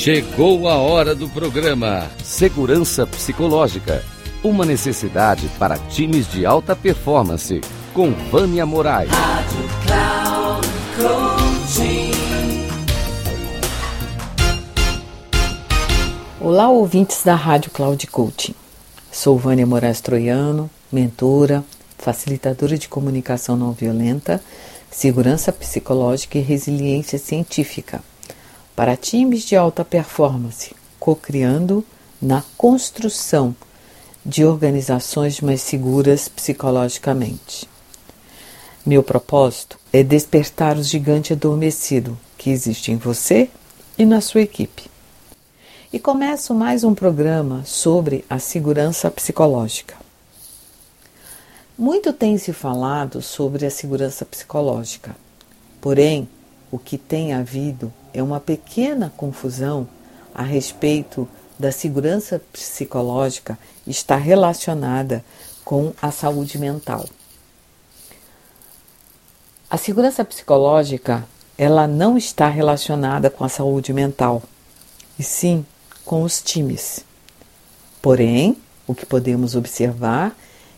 Chegou a hora do programa Segurança Psicológica. Uma necessidade para times de alta performance. Com Vânia Moraes. Rádio Cloud Coaching. Olá, ouvintes da Rádio Cloud Coaching. Sou Vânia Moraes Troiano, mentora, facilitadora de comunicação não violenta, segurança psicológica e resiliência científica para times de alta performance, co-criando na construção de organizações mais seguras psicologicamente. Meu propósito é despertar o gigante adormecido que existe em você e na sua equipe. E começo mais um programa sobre a segurança psicológica. Muito tem se falado sobre a segurança psicológica, porém, o que tem havido é uma pequena confusão a respeito da segurança psicológica está relacionada com a saúde mental. A segurança psicológica, ela não está relacionada com a saúde mental, e sim com os times. Porém, o que podemos observar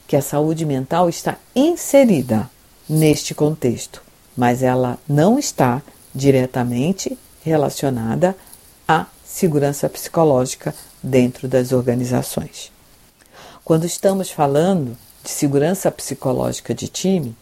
que a saúde mental está inserida neste contexto, mas ela não está diretamente relacionada à segurança psicológica dentro das organizações. Quando estamos falando de segurança psicológica de time,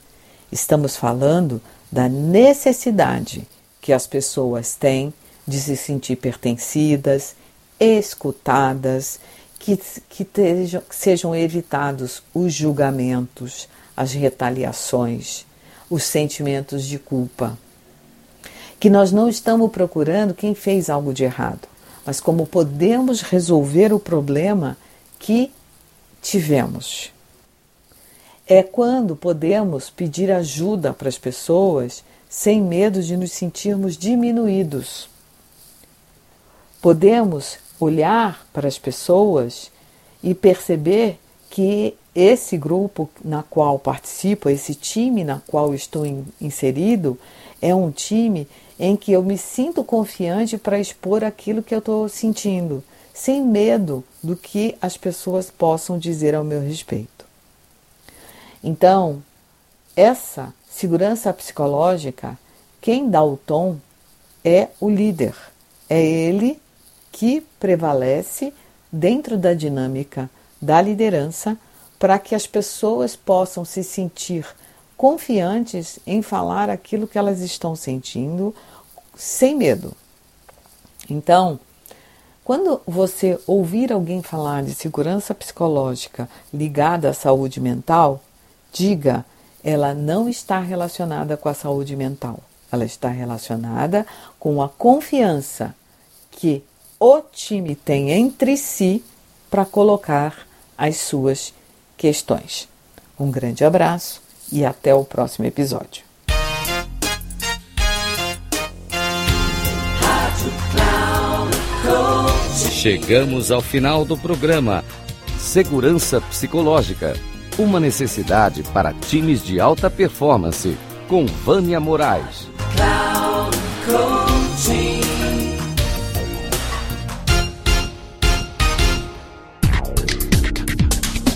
estamos falando da necessidade que as pessoas têm de se sentir pertencidas, escutadas, que, que, tejam, que sejam evitados os julgamentos, as retaliações, os sentimentos de culpa que nós não estamos procurando quem fez algo de errado, mas como podemos resolver o problema que tivemos. É quando podemos pedir ajuda para as pessoas sem medo de nos sentirmos diminuídos. Podemos olhar para as pessoas e perceber que esse grupo na qual participo, esse time na qual estou inserido, é um time em que eu me sinto confiante para expor aquilo que eu estou sentindo, sem medo do que as pessoas possam dizer ao meu respeito. Então, essa segurança psicológica, quem dá o tom é o líder. É ele que prevalece dentro da dinâmica da liderança para que as pessoas possam se sentir confiantes em falar aquilo que elas estão sentindo sem medo. Então, quando você ouvir alguém falar de segurança psicológica ligada à saúde mental, diga, ela não está relacionada com a saúde mental. Ela está relacionada com a confiança que o time tem entre si para colocar as suas questões. Um grande abraço e até o próximo episódio. Chegamos ao final do programa Segurança Psicológica uma necessidade para times de alta performance, com Vânia Moraes.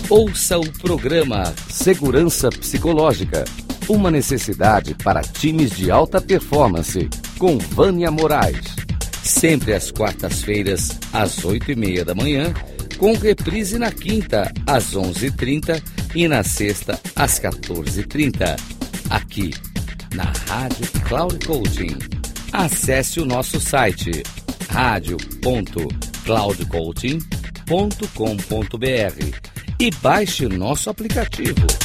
Ouça o programa Segurança Psicológica. Uma necessidade para times de alta performance, com Vânia Moraes. Sempre às quartas-feiras, às oito e meia da manhã, com reprise na quinta, às onze e trinta e na sexta, às 14h30. Aqui, na Rádio Cloud Coaching. Acesse o nosso site radio.cloudcoaching.com.br e baixe nosso aplicativo.